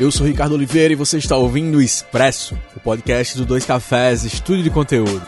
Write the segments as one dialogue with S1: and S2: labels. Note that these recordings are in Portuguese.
S1: Eu sou Ricardo Oliveira e você está ouvindo o Expresso, o podcast do Dois Cafés, estúdio de conteúdo.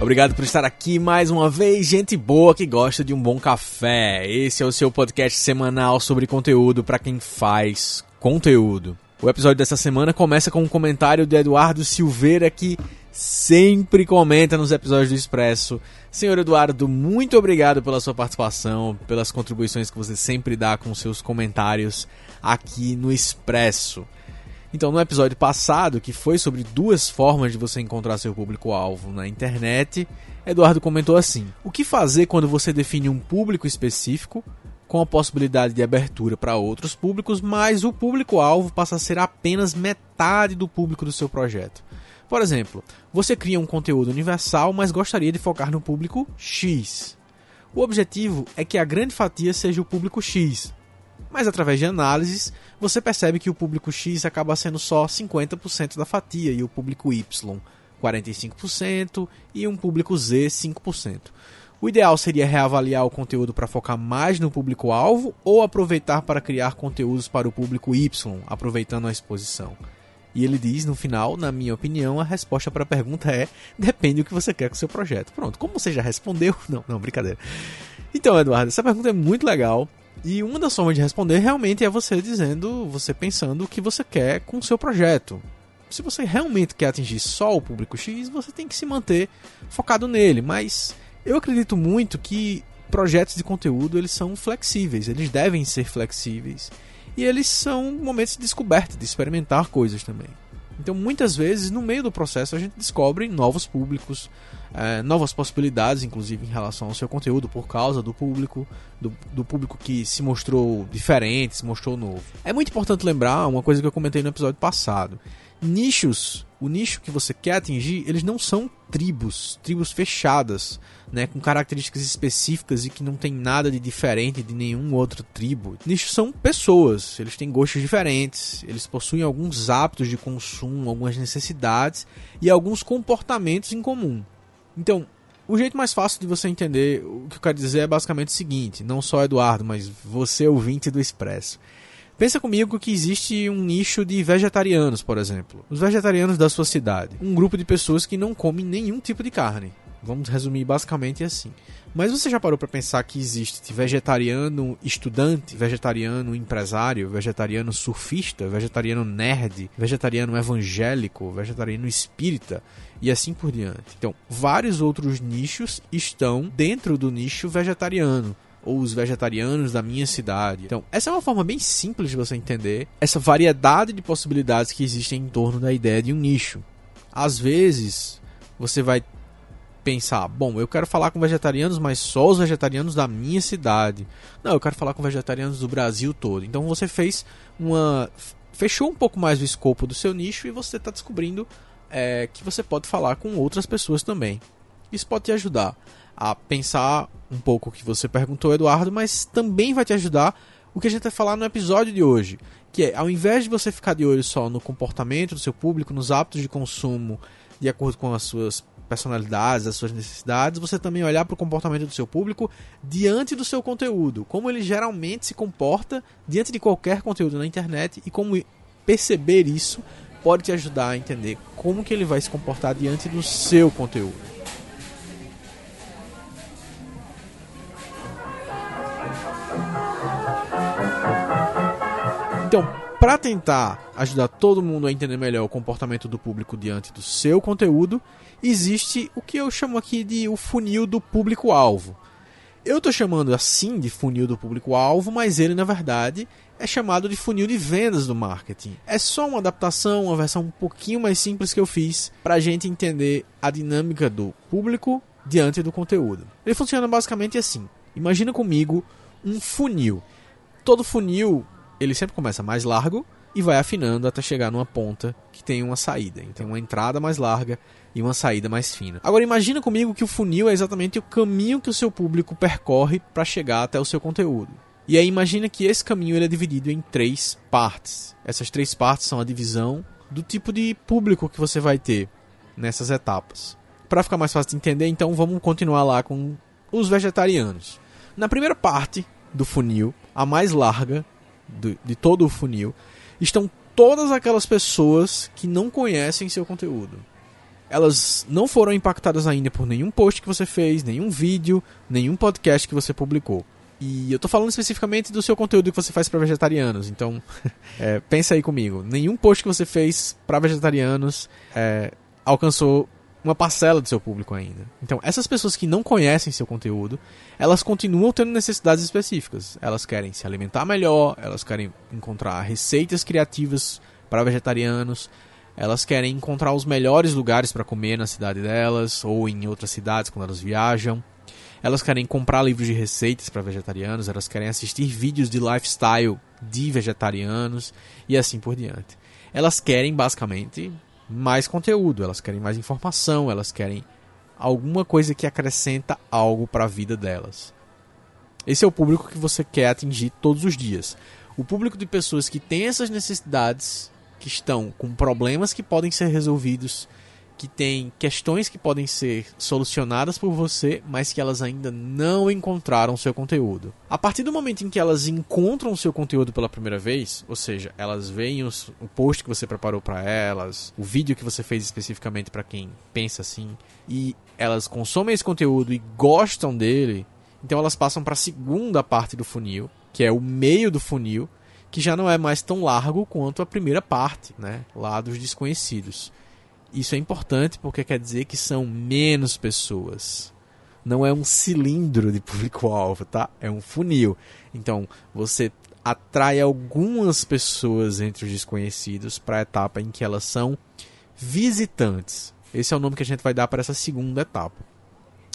S1: Obrigado por estar aqui mais uma vez, gente boa que gosta de um bom café. Esse é o seu podcast semanal sobre conteúdo para quem faz conteúdo. O episódio dessa semana começa com um comentário do Eduardo Silveira que sempre comenta nos episódios do Expresso. Senhor Eduardo, muito obrigado pela sua participação, pelas contribuições que você sempre dá com seus comentários aqui no Expresso. Então, no episódio passado, que foi sobre duas formas de você encontrar seu público-alvo na internet, Eduardo comentou assim: O que fazer quando você define um público específico, com a possibilidade de abertura para outros públicos, mas o público-alvo passa a ser apenas metade do público do seu projeto? Por exemplo, você cria um conteúdo universal, mas gostaria de focar no público X. O objetivo é que a grande fatia seja o público X, mas através de análises você percebe que o público X acaba sendo só 50% da fatia e o público Y 45% e um público Z 5%. O ideal seria reavaliar o conteúdo para focar mais no público-alvo ou aproveitar para criar conteúdos para o público Y, aproveitando a exposição. E ele diz no final, na minha opinião, a resposta para a pergunta é: depende do que você quer com o seu projeto. Pronto, como você já respondeu? Não, não, brincadeira. Então, Eduardo, essa pergunta é muito legal. E uma das formas de responder realmente é você dizendo, você pensando o que você quer com o seu projeto. Se você realmente quer atingir só o público X, você tem que se manter focado nele. Mas eu acredito muito que projetos de conteúdo eles são flexíveis, eles devem ser flexíveis e eles são momentos de descoberta, de experimentar coisas também. Então, muitas vezes, no meio do processo, a gente descobre novos públicos, é, novas possibilidades, inclusive em relação ao seu conteúdo, por causa do público, do, do, público que se mostrou diferente, se mostrou novo. É muito importante lembrar uma coisa que eu comentei no episódio passado: nichos, o nicho que você quer atingir, eles não são tribos, tribos fechadas, né, com características específicas e que não tem nada de diferente de nenhum outro tribo. Nichos são pessoas, eles têm gostos diferentes, eles possuem alguns hábitos de consumo, algumas necessidades e alguns comportamentos em comum. Então, o jeito mais fácil de você entender o que eu quero dizer é basicamente o seguinte: não só Eduardo, mas você ouvinte do Expresso. Pensa comigo que existe um nicho de vegetarianos, por exemplo. Os vegetarianos da sua cidade. Um grupo de pessoas que não comem nenhum tipo de carne. Vamos resumir basicamente assim. Mas você já parou para pensar que existe vegetariano estudante, vegetariano empresário, vegetariano surfista, vegetariano nerd, vegetariano evangélico, vegetariano espírita e assim por diante. Então, vários outros nichos estão dentro do nicho vegetariano ou os vegetarianos da minha cidade. Então, essa é uma forma bem simples de você entender essa variedade de possibilidades que existem em torno da ideia de um nicho. Às vezes, você vai pensar, bom, eu quero falar com vegetarianos, mas só os vegetarianos da minha cidade. Não, eu quero falar com vegetarianos do Brasil todo. Então você fez uma. fechou um pouco mais o escopo do seu nicho e você está descobrindo é, que você pode falar com outras pessoas também. Isso pode te ajudar a pensar um pouco o que você perguntou, Eduardo, mas também vai te ajudar o que a gente vai falar no episódio de hoje. Que é, ao invés de você ficar de olho só no comportamento do seu público, nos hábitos de consumo, de acordo com as suas personalidades, as suas necessidades, você também olhar para o comportamento do seu público diante do seu conteúdo, como ele geralmente se comporta diante de qualquer conteúdo na internet e como perceber isso pode te ajudar a entender como que ele vai se comportar diante do seu conteúdo. Então, para tentar ajudar todo mundo a entender melhor o comportamento do público diante do seu conteúdo, existe o que eu chamo aqui de o funil do público-alvo. Eu estou chamando assim de funil do público-alvo, mas ele na verdade é chamado de funil de vendas do marketing. É só uma adaptação, uma versão um pouquinho mais simples que eu fiz para a gente entender a dinâmica do público diante do conteúdo. Ele funciona basicamente assim. Imagina comigo um funil. Todo funil ele sempre começa mais largo e vai afinando até chegar numa ponta que tem uma saída. Então, uma entrada mais larga e uma saída mais fina. Agora, imagina comigo que o funil é exatamente o caminho que o seu público percorre para chegar até o seu conteúdo. E aí, imagina que esse caminho ele é dividido em três partes. Essas três partes são a divisão do tipo de público que você vai ter nessas etapas. Para ficar mais fácil de entender, então vamos continuar lá com os vegetarianos. Na primeira parte do funil, a mais larga do, de todo o funil, estão todas aquelas pessoas que não conhecem seu conteúdo. Elas não foram impactadas ainda por nenhum post que você fez, nenhum vídeo, nenhum podcast que você publicou. E eu tô falando especificamente do seu conteúdo que você faz para vegetarianos. Então, é, pensa aí comigo. Nenhum post que você fez para vegetarianos é, alcançou uma parcela do seu público ainda. Então, essas pessoas que não conhecem seu conteúdo, elas continuam tendo necessidades específicas. Elas querem se alimentar melhor, elas querem encontrar receitas criativas para vegetarianos, elas querem encontrar os melhores lugares para comer na cidade delas ou em outras cidades quando elas viajam. Elas querem comprar livros de receitas para vegetarianos, elas querem assistir vídeos de lifestyle de vegetarianos e assim por diante. Elas querem basicamente mais conteúdo, elas querem mais informação, elas querem alguma coisa que acrescenta algo para a vida delas. Esse é o público que você quer atingir todos os dias. O público de pessoas que têm essas necessidades, que estão com problemas que podem ser resolvidos que tem questões que podem ser solucionadas por você, mas que elas ainda não encontraram seu conteúdo. A partir do momento em que elas encontram seu conteúdo pela primeira vez, ou seja, elas veem os, o post que você preparou para elas, o vídeo que você fez especificamente para quem pensa assim, e elas consomem esse conteúdo e gostam dele, então elas passam para a segunda parte do funil, que é o meio do funil, que já não é mais tão largo quanto a primeira parte, né, lá dos desconhecidos. Isso é importante porque quer dizer que são menos pessoas. Não é um cilindro de público-alvo, tá? É um funil. Então, você atrai algumas pessoas entre os desconhecidos para a etapa em que elas são visitantes. Esse é o nome que a gente vai dar para essa segunda etapa.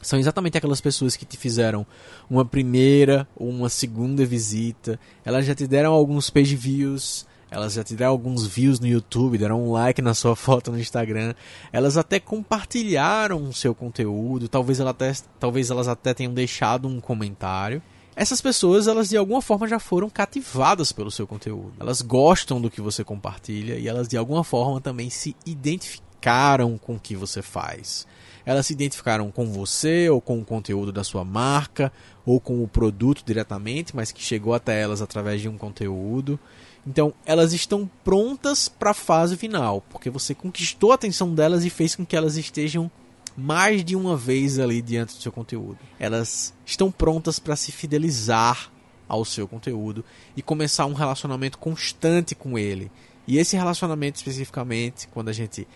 S1: São exatamente aquelas pessoas que te fizeram uma primeira ou uma segunda visita. Elas já te deram alguns page views, elas já te deram alguns views no YouTube, deram um like na sua foto no Instagram, elas até compartilharam o seu conteúdo, talvez, ela até, talvez elas até tenham deixado um comentário. Essas pessoas, elas de alguma forma já foram cativadas pelo seu conteúdo. Elas gostam do que você compartilha e elas de alguma forma também se identificaram com o que você faz. Elas se identificaram com você ou com o conteúdo da sua marca ou com o produto diretamente, mas que chegou até elas através de um conteúdo. Então, elas estão prontas para a fase final, porque você conquistou a atenção delas e fez com que elas estejam mais de uma vez ali diante do seu conteúdo. Elas estão prontas para se fidelizar ao seu conteúdo e começar um relacionamento constante com ele. E esse relacionamento especificamente, quando a gente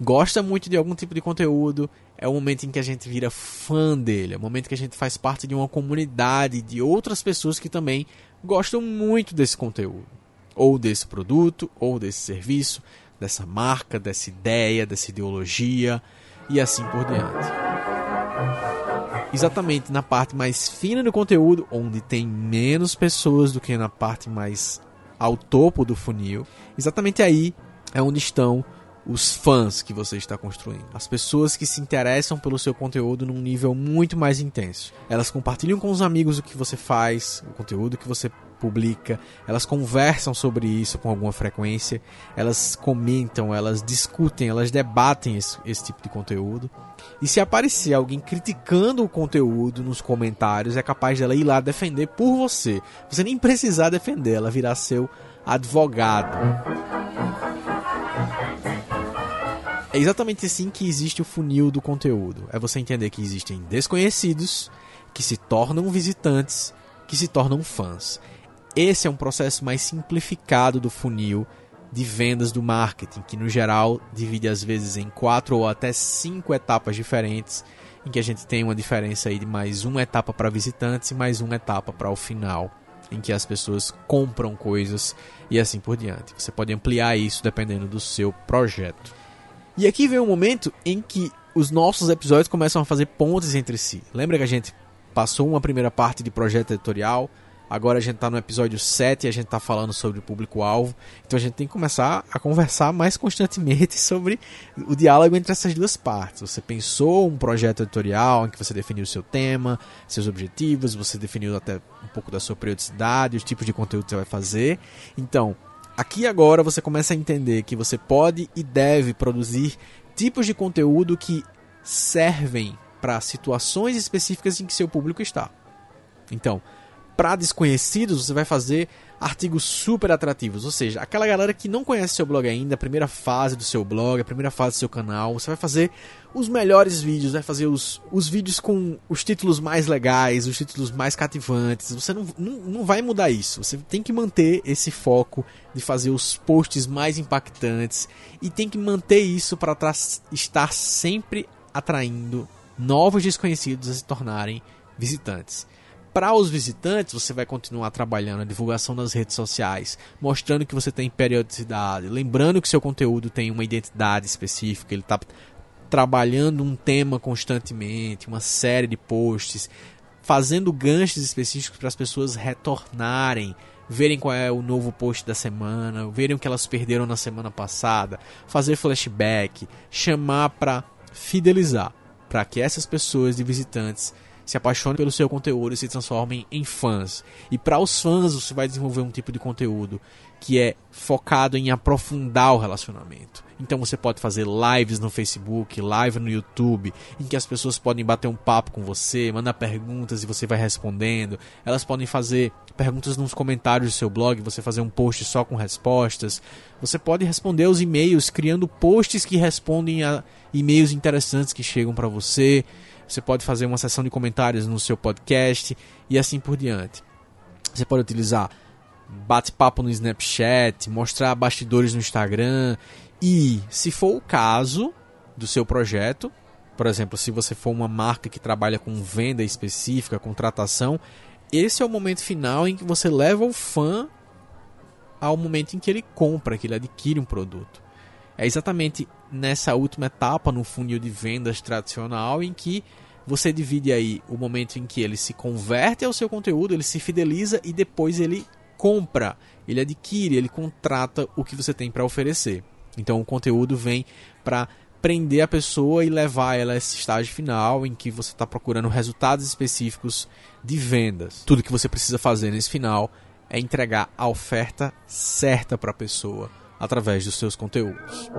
S1: gosta muito de algum tipo de conteúdo, é o momento em que a gente vira fã dele, é o momento que a gente faz parte de uma comunidade de outras pessoas que também gostam muito desse conteúdo ou desse produto, ou desse serviço, dessa marca, dessa ideia, dessa ideologia e assim por diante. Exatamente na parte mais fina do conteúdo, onde tem menos pessoas do que na parte mais ao topo do funil, exatamente aí é onde estão os fãs que você está construindo. As pessoas que se interessam pelo seu conteúdo num nível muito mais intenso. Elas compartilham com os amigos o que você faz, o conteúdo que você publica, elas conversam sobre isso com alguma frequência, elas comentam, elas discutem, elas debatem esse, esse tipo de conteúdo. E se aparecer alguém criticando o conteúdo nos comentários, é capaz dela ir lá defender por você. Você nem precisar defender, ela virá seu advogado. É exatamente assim que existe o funil do conteúdo. É você entender que existem desconhecidos que se tornam visitantes, que se tornam fãs. Esse é um processo mais simplificado do funil de vendas do marketing, que no geral divide às vezes em quatro ou até cinco etapas diferentes, em que a gente tem uma diferença aí de mais uma etapa para visitantes e mais uma etapa para o final, em que as pessoas compram coisas e assim por diante. Você pode ampliar isso dependendo do seu projeto. E aqui vem um momento em que os nossos episódios começam a fazer pontes entre si. Lembra que a gente passou uma primeira parte de projeto editorial, Agora a gente está no episódio 7 e a gente está falando sobre o público-alvo. Então a gente tem que começar a conversar mais constantemente sobre o diálogo entre essas duas partes. Você pensou um projeto editorial em que você definiu o seu tema, seus objetivos, você definiu até um pouco da sua periodicidade, os tipos de conteúdo que você vai fazer. Então, aqui agora você começa a entender que você pode e deve produzir tipos de conteúdo que servem para situações específicas em que seu público está. Então, para desconhecidos, você vai fazer artigos super atrativos. Ou seja, aquela galera que não conhece seu blog ainda, a primeira fase do seu blog, a primeira fase do seu canal, você vai fazer os melhores vídeos, vai fazer os, os vídeos com os títulos mais legais, os títulos mais cativantes. Você não, não, não vai mudar isso. Você tem que manter esse foco de fazer os posts mais impactantes e tem que manter isso para estar sempre atraindo novos desconhecidos a se tornarem visitantes. Para os visitantes, você vai continuar trabalhando a divulgação nas redes sociais, mostrando que você tem periodicidade, lembrando que seu conteúdo tem uma identidade específica, ele está trabalhando um tema constantemente, uma série de posts, fazendo ganchos específicos para as pessoas retornarem, verem qual é o novo post da semana, verem o que elas perderam na semana passada, fazer flashback, chamar para fidelizar, para que essas pessoas de visitantes se apaixonem pelo seu conteúdo e se transformem em fãs. E para os fãs, você vai desenvolver um tipo de conteúdo que é focado em aprofundar o relacionamento. Então você pode fazer lives no Facebook, live no YouTube, em que as pessoas podem bater um papo com você, mandar perguntas e você vai respondendo. Elas podem fazer perguntas nos comentários do seu blog, você fazer um post só com respostas. Você pode responder aos e-mails criando posts que respondem a e-mails interessantes que chegam para você. Você pode fazer uma sessão de comentários no seu podcast e assim por diante. Você pode utilizar bate-papo no Snapchat, mostrar bastidores no Instagram e, se for o caso do seu projeto, por exemplo, se você for uma marca que trabalha com venda específica, contratação, esse é o momento final em que você leva o fã ao momento em que ele compra, que ele adquire um produto. É exatamente nessa última etapa no funil de vendas tradicional em que você divide aí o momento em que ele se converte ao seu conteúdo, ele se fideliza e depois ele compra, ele adquire, ele contrata o que você tem para oferecer. Então o conteúdo vem para prender a pessoa e levar ela a esse estágio final em que você está procurando resultados específicos de vendas. Tudo que você precisa fazer nesse final é entregar a oferta certa para a pessoa através dos seus conteúdos.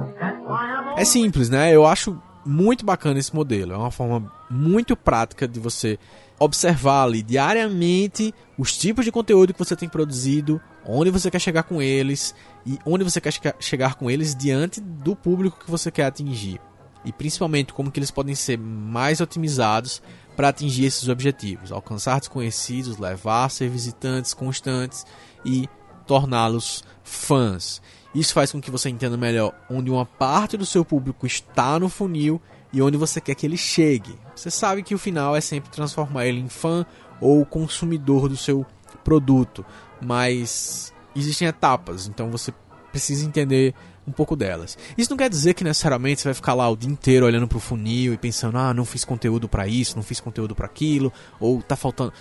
S1: É simples, né? Eu acho muito bacana esse modelo. É uma forma muito prática de você observar ali diariamente os tipos de conteúdo que você tem produzido, onde você quer chegar com eles e onde você quer chegar com eles diante do público que você quer atingir. E principalmente como que eles podem ser mais otimizados para atingir esses objetivos, alcançar desconhecidos, levar a ser visitantes constantes e torná-los fãs. Isso faz com que você entenda melhor onde uma parte do seu público está no funil e onde você quer que ele chegue. Você sabe que o final é sempre transformar ele em fã ou consumidor do seu produto, mas existem etapas, então você precisa entender um pouco delas. Isso não quer dizer que necessariamente você vai ficar lá o dia inteiro olhando para o funil e pensando: "Ah, não fiz conteúdo para isso, não fiz conteúdo para aquilo", ou tá faltando.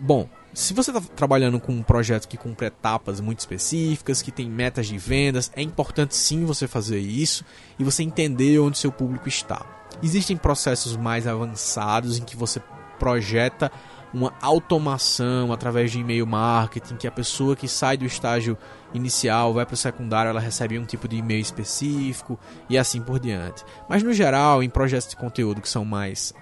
S1: Bom, se você está trabalhando com um projeto que cumpre etapas muito específicas, que tem metas de vendas, é importante sim você fazer isso e você entender onde seu público está. Existem processos mais avançados em que você projeta uma automação através de e-mail marketing, que a pessoa que sai do estágio inicial vai para o secundário, ela recebe um tipo de e-mail específico e assim por diante. Mas no geral, em projetos de conteúdo que são mais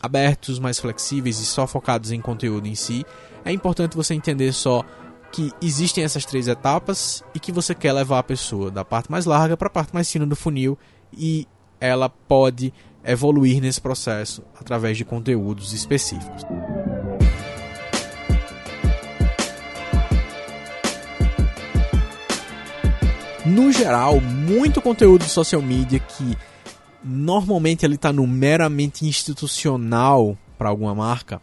S1: abertos, mais flexíveis e só focados em conteúdo em si, é importante você entender só que existem essas três etapas e que você quer levar a pessoa da parte mais larga para a parte mais fina do funil e ela pode evoluir nesse processo através de conteúdos específicos. No geral, muito conteúdo de social media que normalmente ele está no meramente institucional para alguma marca,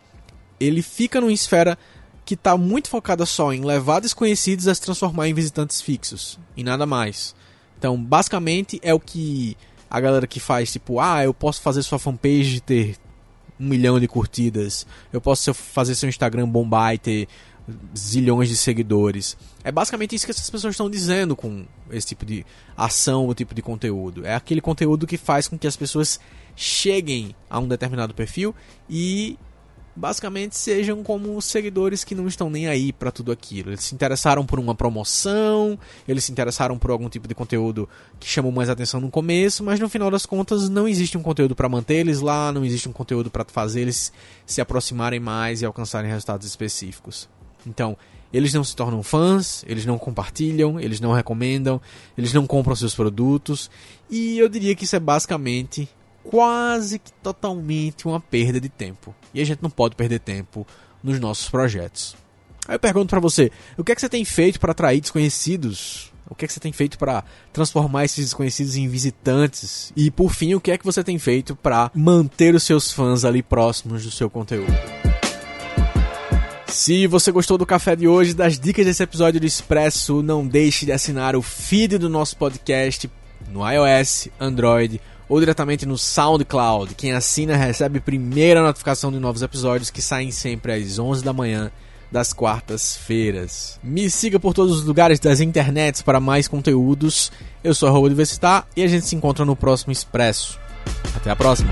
S1: ele fica numa esfera que está muito focada só em levar desconhecidos a se transformar em visitantes fixos e nada mais. Então, basicamente é o que a galera que faz, tipo, ah, eu posso fazer sua fanpage ter um milhão de curtidas, eu posso fazer seu Instagram bombar e ter zilhões de seguidores. É basicamente isso que essas pessoas estão dizendo com esse tipo de ação, o tipo de conteúdo. É aquele conteúdo que faz com que as pessoas cheguem a um determinado perfil e basicamente sejam como seguidores que não estão nem aí para tudo aquilo. Eles se interessaram por uma promoção, eles se interessaram por algum tipo de conteúdo que chamou mais atenção no começo, mas no final das contas não existe um conteúdo para manter eles lá, não existe um conteúdo para fazer eles se aproximarem mais e alcançarem resultados específicos. Então, eles não se tornam fãs, eles não compartilham, eles não recomendam, eles não compram seus produtos, e eu diria que isso é basicamente quase que totalmente uma perda de tempo. E a gente não pode perder tempo nos nossos projetos. Aí eu pergunto para você, o que é que você tem feito para atrair desconhecidos? O que é que você tem feito para transformar esses desconhecidos em visitantes? E por fim, o que é que você tem feito para manter os seus fãs ali próximos do seu conteúdo? Se você gostou do café de hoje, das dicas desse episódio do Expresso, não deixe de assinar o feed do nosso podcast no iOS, Android ou diretamente no SoundCloud. Quem assina recebe primeira notificação de novos episódios que saem sempre às 11 da manhã das quartas-feiras. Me siga por todos os lugares das internets para mais conteúdos. Eu sou a Universitar e a gente se encontra no próximo Expresso. Até a próxima!